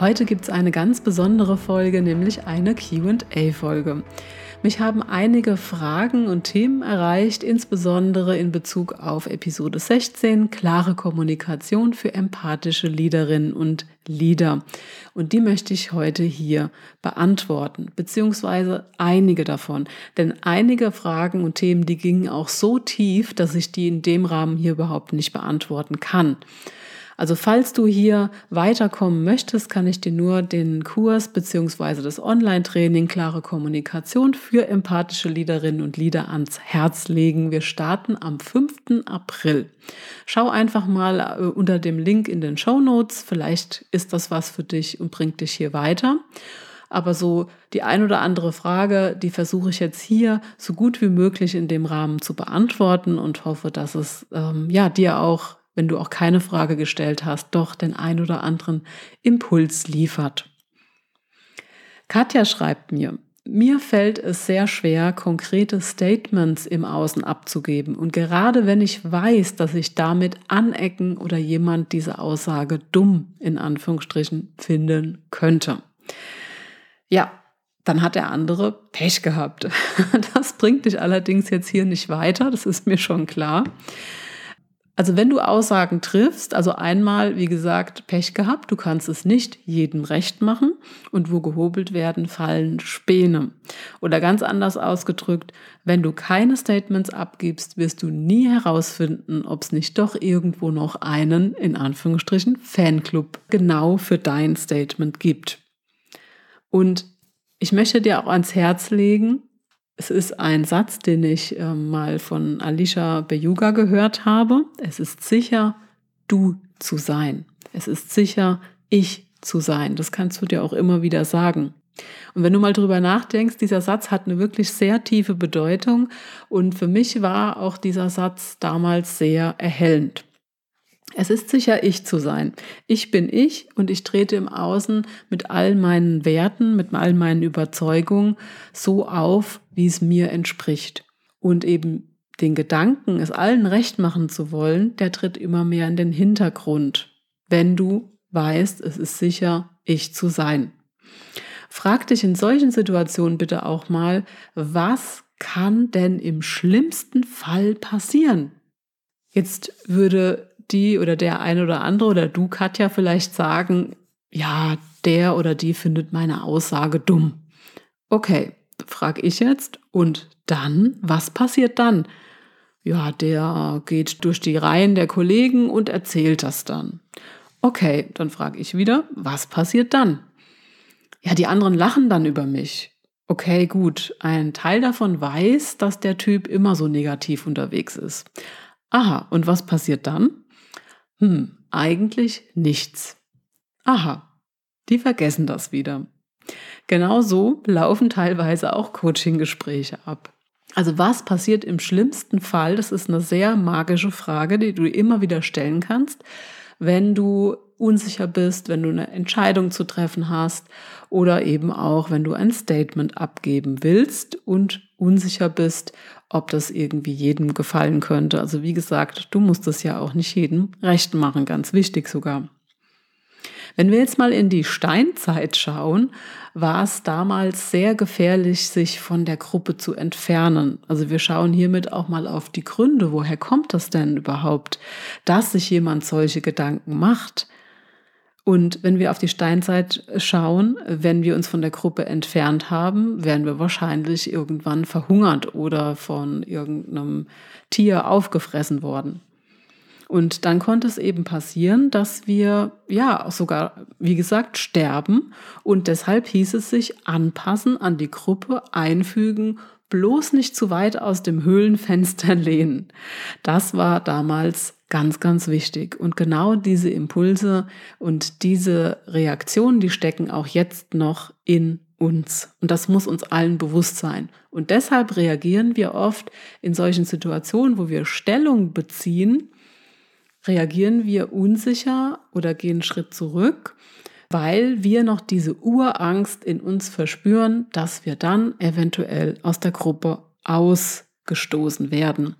Heute gibt es eine ganz besondere Folge, nämlich eine QA-Folge. Mich haben einige Fragen und Themen erreicht, insbesondere in Bezug auf Episode 16, klare Kommunikation für empathische Leaderinnen und Leader. Und die möchte ich heute hier beantworten, beziehungsweise einige davon. Denn einige Fragen und Themen, die gingen auch so tief, dass ich die in dem Rahmen hier überhaupt nicht beantworten kann. Also falls du hier weiterkommen möchtest, kann ich dir nur den Kurs beziehungsweise das Online-Training Klare Kommunikation für empathische Leaderinnen und Leader ans Herz legen. Wir starten am 5. April. Schau einfach mal äh, unter dem Link in den Show Notes. Vielleicht ist das was für dich und bringt dich hier weiter. Aber so die ein oder andere Frage, die versuche ich jetzt hier so gut wie möglich in dem Rahmen zu beantworten und hoffe, dass es ähm, ja dir auch wenn du auch keine Frage gestellt hast, doch den ein oder anderen Impuls liefert. Katja schreibt mir, mir fällt es sehr schwer, konkrete Statements im Außen abzugeben. Und gerade wenn ich weiß, dass ich damit anecken oder jemand diese Aussage dumm in Anführungsstrichen finden könnte. Ja, dann hat der andere Pech gehabt. Das bringt dich allerdings jetzt hier nicht weiter, das ist mir schon klar. Also wenn du Aussagen triffst, also einmal, wie gesagt, Pech gehabt, du kannst es nicht jedem recht machen und wo gehobelt werden, fallen Späne. Oder ganz anders ausgedrückt, wenn du keine Statements abgibst, wirst du nie herausfinden, ob es nicht doch irgendwo noch einen, in Anführungsstrichen, Fanclub genau für dein Statement gibt. Und ich möchte dir auch ans Herz legen, es ist ein Satz, den ich äh, mal von Alicia Beyuga gehört habe. Es ist sicher, du zu sein. Es ist sicher, ich zu sein. Das kannst du dir auch immer wieder sagen. Und wenn du mal drüber nachdenkst, dieser Satz hat eine wirklich sehr tiefe Bedeutung. Und für mich war auch dieser Satz damals sehr erhellend. Es ist sicher ich zu sein. Ich bin ich und ich trete im Außen mit all meinen Werten, mit all meinen Überzeugungen so auf, wie es mir entspricht. Und eben den Gedanken, es allen recht machen zu wollen, der tritt immer mehr in den Hintergrund, wenn du weißt, es ist sicher ich zu sein. Frag dich in solchen Situationen bitte auch mal, was kann denn im schlimmsten Fall passieren? Jetzt würde die oder der eine oder andere oder du, Katja, vielleicht sagen, ja, der oder die findet meine Aussage dumm. Okay, frage ich jetzt. Und dann, was passiert dann? Ja, der geht durch die Reihen der Kollegen und erzählt das dann. Okay, dann frage ich wieder, was passiert dann? Ja, die anderen lachen dann über mich. Okay, gut, ein Teil davon weiß, dass der Typ immer so negativ unterwegs ist. Aha, und was passiert dann? Hm, eigentlich nichts. Aha, die vergessen das wieder. Genauso laufen teilweise auch Coaching-Gespräche ab. Also was passiert im schlimmsten Fall? Das ist eine sehr magische Frage, die du immer wieder stellen kannst, wenn du unsicher bist, wenn du eine Entscheidung zu treffen hast oder eben auch, wenn du ein Statement abgeben willst und unsicher bist, ob das irgendwie jedem gefallen könnte. Also wie gesagt, du musst es ja auch nicht jedem recht machen, ganz wichtig sogar. Wenn wir jetzt mal in die Steinzeit schauen, war es damals sehr gefährlich, sich von der Gruppe zu entfernen. Also wir schauen hiermit auch mal auf die Gründe. Woher kommt das denn überhaupt, dass sich jemand solche Gedanken macht? Und wenn wir auf die Steinzeit schauen, wenn wir uns von der Gruppe entfernt haben, werden wir wahrscheinlich irgendwann verhungert oder von irgendeinem Tier aufgefressen worden. Und dann konnte es eben passieren, dass wir ja sogar, wie gesagt, sterben. Und deshalb hieß es sich anpassen an die Gruppe, einfügen, bloß nicht zu weit aus dem Höhlenfenster lehnen. Das war damals ganz, ganz wichtig. Und genau diese Impulse und diese Reaktionen, die stecken auch jetzt noch in uns. Und das muss uns allen bewusst sein. Und deshalb reagieren wir oft in solchen Situationen, wo wir Stellung beziehen, reagieren wir unsicher oder gehen einen Schritt zurück, weil wir noch diese Urangst in uns verspüren, dass wir dann eventuell aus der Gruppe ausgestoßen werden.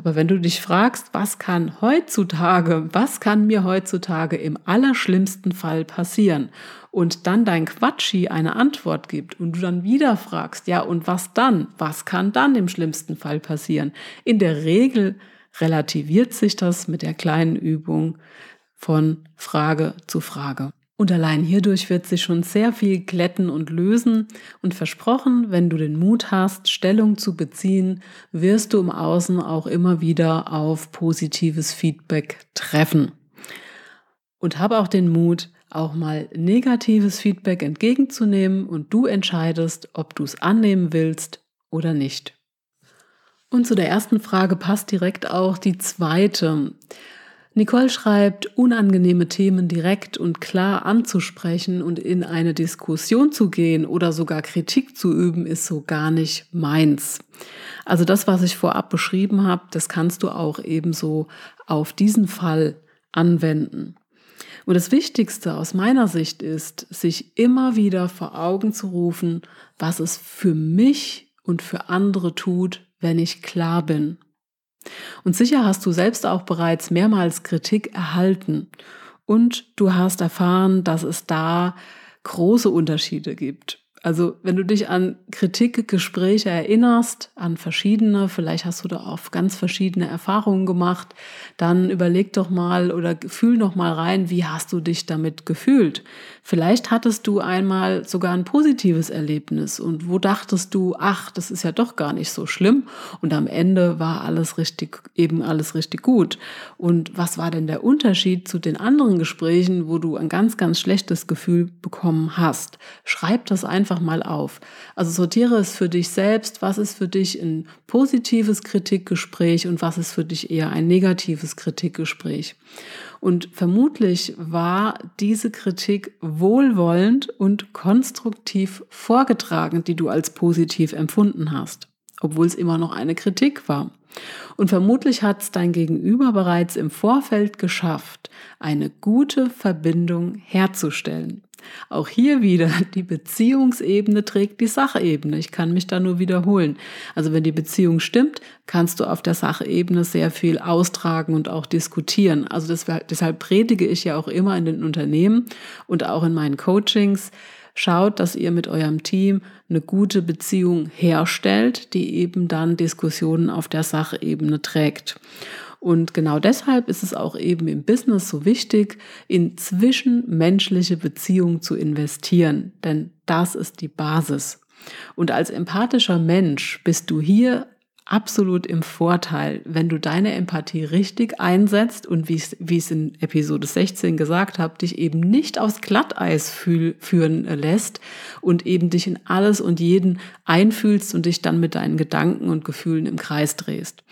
Aber wenn du dich fragst, was kann heutzutage, was kann mir heutzutage im allerschlimmsten Fall passieren? Und dann dein Quatschi eine Antwort gibt und du dann wieder fragst, ja, und was dann? Was kann dann im schlimmsten Fall passieren? In der Regel relativiert sich das mit der kleinen Übung von Frage zu Frage. Und allein hierdurch wird sich schon sehr viel glätten und lösen. Und versprochen, wenn du den Mut hast, Stellung zu beziehen, wirst du im Außen auch immer wieder auf positives Feedback treffen. Und habe auch den Mut, auch mal negatives Feedback entgegenzunehmen und du entscheidest, ob du es annehmen willst oder nicht. Und zu der ersten Frage passt direkt auch die zweite. Nicole schreibt, unangenehme Themen direkt und klar anzusprechen und in eine Diskussion zu gehen oder sogar Kritik zu üben, ist so gar nicht meins. Also das, was ich vorab beschrieben habe, das kannst du auch ebenso auf diesen Fall anwenden. Und das Wichtigste aus meiner Sicht ist, sich immer wieder vor Augen zu rufen, was es für mich und für andere tut, wenn ich klar bin und sicher hast du selbst auch bereits mehrmals Kritik erhalten und du hast erfahren, dass es da große Unterschiede gibt. Also wenn du dich an Kritikgespräche erinnerst, an verschiedene, vielleicht hast du da auch ganz verschiedene Erfahrungen gemacht, dann überleg doch mal oder fühl noch mal rein, wie hast du dich damit gefühlt? Vielleicht hattest du einmal sogar ein positives Erlebnis und wo dachtest du, ach, das ist ja doch gar nicht so schlimm und am Ende war alles richtig, eben alles richtig gut. Und was war denn der Unterschied zu den anderen Gesprächen, wo du ein ganz, ganz schlechtes Gefühl bekommen hast? Schreib das einfach einfach mal auf. Also sortiere es für dich selbst, was ist für dich ein positives Kritikgespräch und was ist für dich eher ein negatives Kritikgespräch. Und vermutlich war diese Kritik wohlwollend und konstruktiv vorgetragen, die du als positiv empfunden hast, obwohl es immer noch eine Kritik war. Und vermutlich hat es dein Gegenüber bereits im Vorfeld geschafft, eine gute Verbindung herzustellen. Auch hier wieder, die Beziehungsebene trägt die Sachebene. Ich kann mich da nur wiederholen. Also wenn die Beziehung stimmt, kannst du auf der Sachebene sehr viel austragen und auch diskutieren. Also das, deshalb predige ich ja auch immer in den Unternehmen und auch in meinen Coachings. Schaut, dass ihr mit eurem Team eine gute Beziehung herstellt, die eben dann Diskussionen auf der Sachebene trägt. Und genau deshalb ist es auch eben im Business so wichtig, in zwischenmenschliche Beziehungen zu investieren, denn das ist die Basis. Und als empathischer Mensch bist du hier absolut im Vorteil, wenn du deine Empathie richtig einsetzt und wie ich es in Episode 16 gesagt habe, dich eben nicht aufs Glatteis führen lässt und eben dich in alles und jeden einfühlst und dich dann mit deinen Gedanken und Gefühlen im Kreis drehst.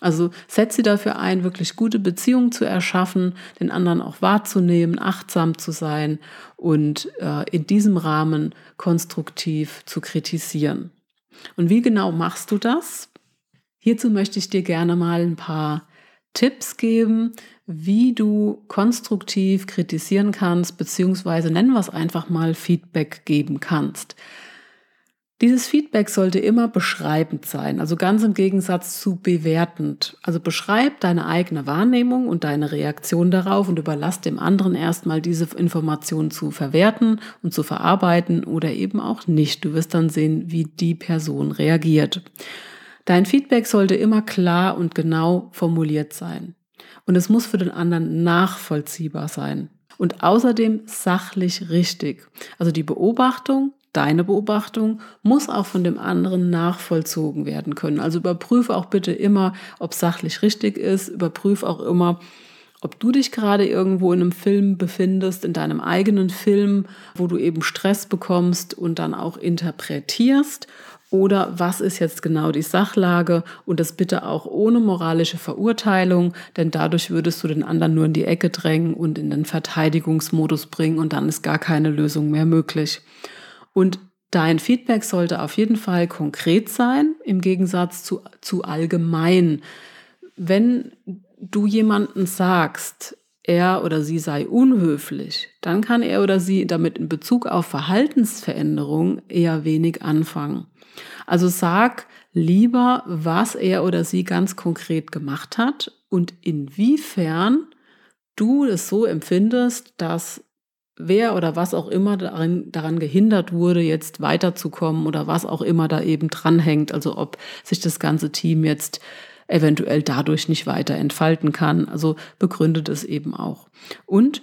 Also setz sie dafür ein, wirklich gute Beziehungen zu erschaffen, den anderen auch wahrzunehmen, achtsam zu sein und äh, in diesem Rahmen konstruktiv zu kritisieren. Und wie genau machst du das? Hierzu möchte ich dir gerne mal ein paar Tipps geben, wie du konstruktiv kritisieren kannst, beziehungsweise nennen wir es einfach mal Feedback geben kannst. Dieses Feedback sollte immer beschreibend sein, also ganz im Gegensatz zu bewertend. Also beschreib deine eigene Wahrnehmung und deine Reaktion darauf und überlass dem anderen erstmal diese Information zu verwerten und zu verarbeiten oder eben auch nicht. Du wirst dann sehen, wie die Person reagiert. Dein Feedback sollte immer klar und genau formuliert sein. Und es muss für den anderen nachvollziehbar sein. Und außerdem sachlich richtig. Also die Beobachtung, deine Beobachtung, muss auch von dem anderen nachvollzogen werden können. Also überprüfe auch bitte immer, ob sachlich richtig ist. Überprüfe auch immer, ob du dich gerade irgendwo in einem Film befindest, in deinem eigenen Film, wo du eben Stress bekommst und dann auch interpretierst oder was ist jetzt genau die Sachlage und das bitte auch ohne moralische Verurteilung, denn dadurch würdest du den anderen nur in die Ecke drängen und in den Verteidigungsmodus bringen und dann ist gar keine Lösung mehr möglich. Und dein Feedback sollte auf jeden Fall konkret sein, im Gegensatz zu, zu allgemein. Wenn du jemanden sagst, er oder sie sei unhöflich, dann kann er oder sie damit in Bezug auf Verhaltensveränderung eher wenig anfangen. Also sag lieber, was er oder sie ganz konkret gemacht hat und inwiefern du es so empfindest, dass wer oder was auch immer daran, daran gehindert wurde, jetzt weiterzukommen oder was auch immer da eben dranhängt. Also ob sich das ganze Team jetzt eventuell dadurch nicht weiter entfalten kann. Also begründet es eben auch. Und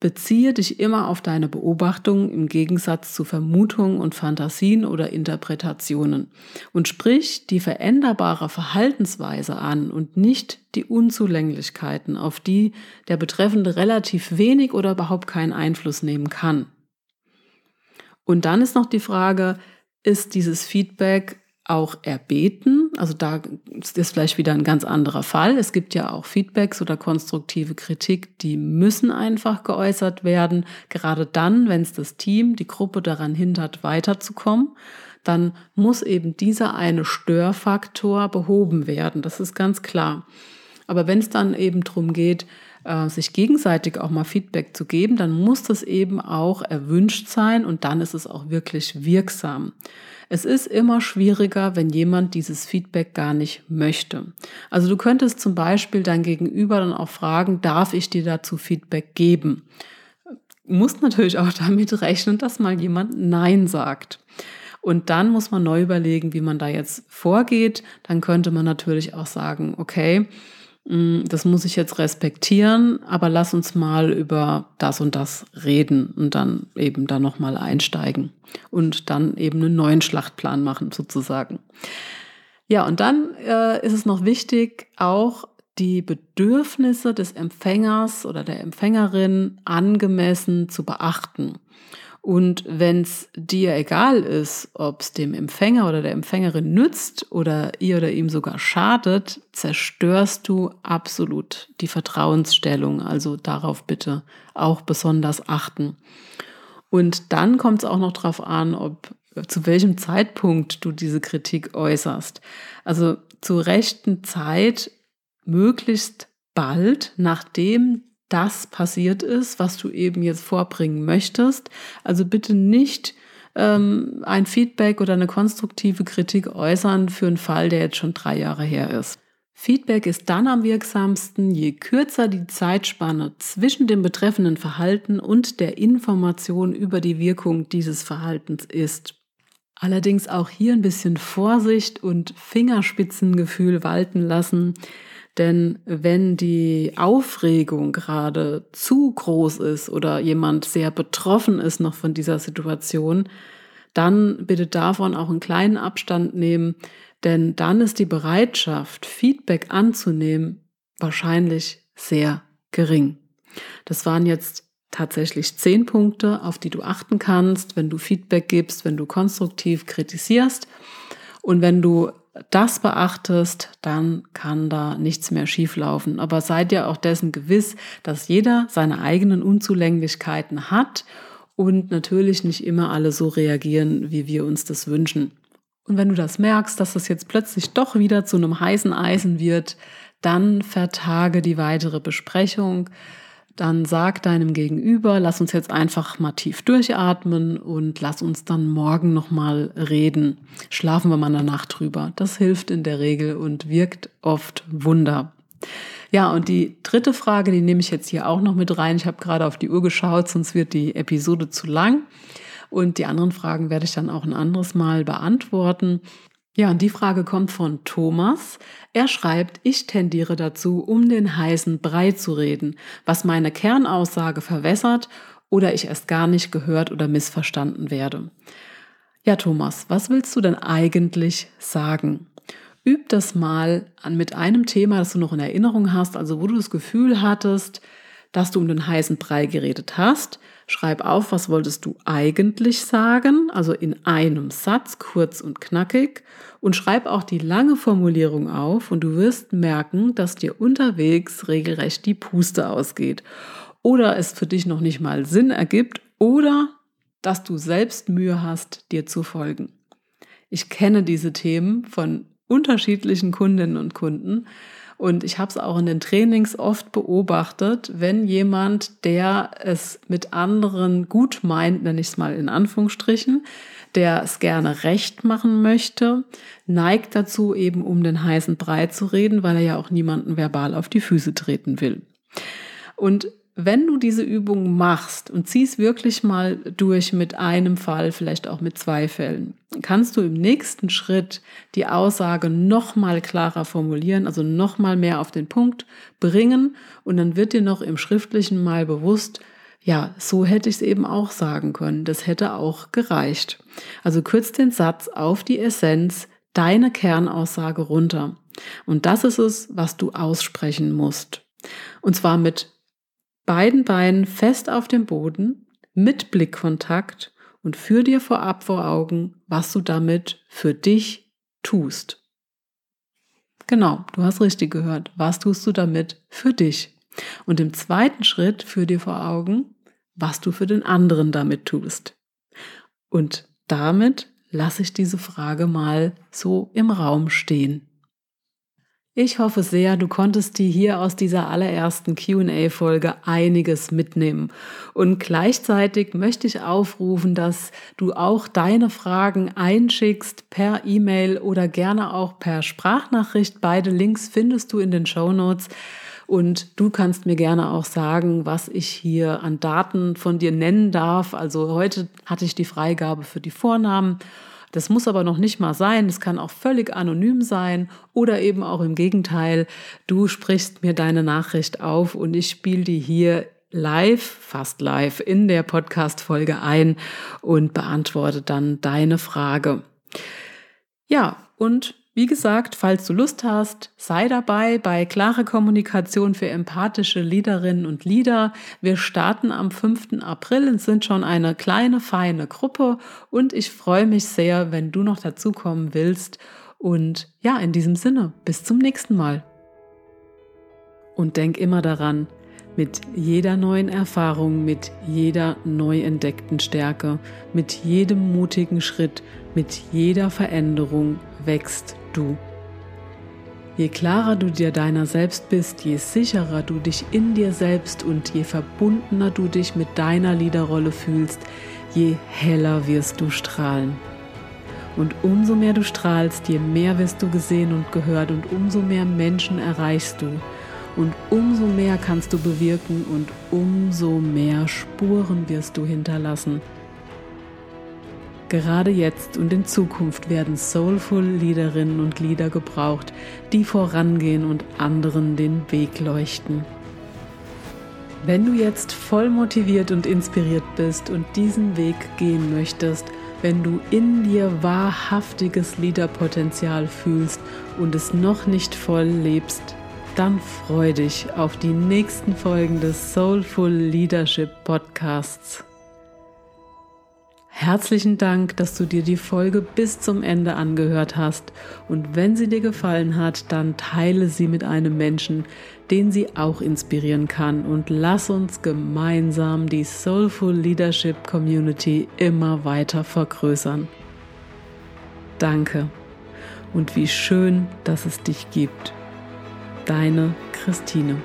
Beziehe dich immer auf deine Beobachtungen im Gegensatz zu Vermutungen und Fantasien oder Interpretationen und sprich die veränderbare Verhaltensweise an und nicht die Unzulänglichkeiten, auf die der Betreffende relativ wenig oder überhaupt keinen Einfluss nehmen kann. Und dann ist noch die Frage, ist dieses Feedback auch erbeten. Also da ist vielleicht wieder ein ganz anderer Fall. Es gibt ja auch Feedbacks oder konstruktive Kritik, die müssen einfach geäußert werden. Gerade dann, wenn es das Team, die Gruppe daran hindert, weiterzukommen, dann muss eben dieser eine Störfaktor behoben werden. Das ist ganz klar. Aber wenn es dann eben darum geht, äh, sich gegenseitig auch mal Feedback zu geben, dann muss das eben auch erwünscht sein und dann ist es auch wirklich wirksam. Es ist immer schwieriger, wenn jemand dieses Feedback gar nicht möchte. Also du könntest zum Beispiel dein Gegenüber dann auch fragen, darf ich dir dazu Feedback geben? Du musst natürlich auch damit rechnen, dass mal jemand Nein sagt. Und dann muss man neu überlegen, wie man da jetzt vorgeht. Dann könnte man natürlich auch sagen, okay, das muss ich jetzt respektieren, aber lass uns mal über das und das reden und dann eben da nochmal einsteigen und dann eben einen neuen Schlachtplan machen sozusagen. Ja, und dann äh, ist es noch wichtig, auch die Bedürfnisse des Empfängers oder der Empfängerin angemessen zu beachten. Und wenn es dir egal ist, ob es dem Empfänger oder der Empfängerin nützt oder ihr oder ihm sogar schadet, zerstörst du absolut die Vertrauensstellung. Also darauf bitte auch besonders achten. Und dann kommt es auch noch darauf an, ob zu welchem Zeitpunkt du diese Kritik äußerst. Also zur rechten Zeit, möglichst bald, nachdem das passiert ist, was du eben jetzt vorbringen möchtest. Also bitte nicht ähm, ein Feedback oder eine konstruktive Kritik äußern für einen Fall, der jetzt schon drei Jahre her ist. Feedback ist dann am wirksamsten, je kürzer die Zeitspanne zwischen dem betreffenden Verhalten und der Information über die Wirkung dieses Verhaltens ist. Allerdings auch hier ein bisschen Vorsicht und Fingerspitzengefühl walten lassen. Denn wenn die Aufregung gerade zu groß ist oder jemand sehr betroffen ist noch von dieser Situation, dann bitte davon auch einen kleinen Abstand nehmen, denn dann ist die Bereitschaft, Feedback anzunehmen, wahrscheinlich sehr gering. Das waren jetzt tatsächlich zehn Punkte, auf die du achten kannst, wenn du Feedback gibst, wenn du konstruktiv kritisierst und wenn du das beachtest, dann kann da nichts mehr schieflaufen. Aber seid ja auch dessen gewiss, dass jeder seine eigenen Unzulänglichkeiten hat und natürlich nicht immer alle so reagieren, wie wir uns das wünschen. Und wenn du das merkst, dass das jetzt plötzlich doch wieder zu einem heißen Eisen wird, dann vertage die weitere Besprechung dann sag deinem Gegenüber, lass uns jetzt einfach mal tief durchatmen und lass uns dann morgen nochmal reden. Schlafen wir mal eine Nacht drüber. Das hilft in der Regel und wirkt oft Wunder. Ja, und die dritte Frage, die nehme ich jetzt hier auch noch mit rein. Ich habe gerade auf die Uhr geschaut, sonst wird die Episode zu lang. Und die anderen Fragen werde ich dann auch ein anderes Mal beantworten. Ja, und die Frage kommt von Thomas. Er schreibt, ich tendiere dazu, um den heißen Brei zu reden, was meine Kernaussage verwässert oder ich erst gar nicht gehört oder missverstanden werde. Ja, Thomas, was willst du denn eigentlich sagen? Üb das mal an mit einem Thema, das du noch in Erinnerung hast, also wo du das Gefühl hattest, dass du um den heißen Brei geredet hast. Schreib auf, was wolltest du eigentlich sagen, also in einem Satz, kurz und knackig. Und schreib auch die lange Formulierung auf und du wirst merken, dass dir unterwegs regelrecht die Puste ausgeht. Oder es für dich noch nicht mal Sinn ergibt oder dass du selbst Mühe hast, dir zu folgen. Ich kenne diese Themen von unterschiedlichen Kundinnen und Kunden und ich habe es auch in den Trainings oft beobachtet, wenn jemand, der es mit anderen gut meint, nenne ich es mal in Anführungsstrichen, der es gerne recht machen möchte, neigt dazu, eben um den heißen Brei zu reden, weil er ja auch niemanden verbal auf die Füße treten will. Und wenn du diese Übung machst und ziehst wirklich mal durch mit einem Fall, vielleicht auch mit zwei Fällen, kannst du im nächsten Schritt die Aussage noch mal klarer formulieren, also noch mal mehr auf den Punkt bringen und dann wird dir noch im schriftlichen mal bewusst, ja, so hätte ich es eben auch sagen können. Das hätte auch gereicht. Also kürz den Satz auf die Essenz, deine Kernaussage runter. Und das ist es, was du aussprechen musst. Und zwar mit beiden Beinen fest auf dem Boden, mit Blickkontakt und führ dir vorab vor Augen, was du damit für dich tust. Genau, du hast richtig gehört. Was tust du damit für dich? Und im zweiten Schritt führ dir vor Augen, was du für den anderen damit tust. Und damit lasse ich diese Frage mal so im Raum stehen. Ich hoffe sehr, du konntest dir hier aus dieser allerersten QA-Folge einiges mitnehmen. Und gleichzeitig möchte ich aufrufen, dass du auch deine Fragen einschickst per E-Mail oder gerne auch per Sprachnachricht. Beide Links findest du in den Show Notes. Und du kannst mir gerne auch sagen, was ich hier an Daten von dir nennen darf. Also heute hatte ich die Freigabe für die Vornamen. Das muss aber noch nicht mal sein. Es kann auch völlig anonym sein oder eben auch im Gegenteil. Du sprichst mir deine Nachricht auf und ich spiele die hier live, fast live in der Podcast-Folge ein und beantworte dann deine Frage. Ja, und wie gesagt, falls du Lust hast, sei dabei bei Klare Kommunikation für empathische Leaderinnen und Leader. Wir starten am 5. April und sind schon eine kleine, feine Gruppe und ich freue mich sehr, wenn du noch dazukommen willst. Und ja, in diesem Sinne, bis zum nächsten Mal. Und denk immer daran, mit jeder neuen Erfahrung, mit jeder neu entdeckten Stärke, mit jedem mutigen Schritt, mit jeder Veränderung wächst du. Je klarer du dir deiner selbst bist, je sicherer du dich in dir selbst und je verbundener du dich mit deiner Liederrolle fühlst, je heller wirst du strahlen. Und umso mehr du strahlst, je mehr wirst du gesehen und gehört und umso mehr Menschen erreichst du. Und umso mehr kannst du bewirken und umso mehr Spuren wirst du hinterlassen. Gerade jetzt und in Zukunft werden soulful Liederinnen und Lieder gebraucht, die vorangehen und anderen den Weg leuchten. Wenn du jetzt voll motiviert und inspiriert bist und diesen Weg gehen möchtest, wenn du in dir wahrhaftiges Liederpotenzial fühlst und es noch nicht voll lebst, dann freu dich auf die nächsten Folgen des Soulful Leadership Podcasts. Herzlichen Dank, dass du dir die Folge bis zum Ende angehört hast. Und wenn sie dir gefallen hat, dann teile sie mit einem Menschen, den sie auch inspirieren kann. Und lass uns gemeinsam die Soulful Leadership Community immer weiter vergrößern. Danke. Und wie schön, dass es dich gibt. Deine Christine.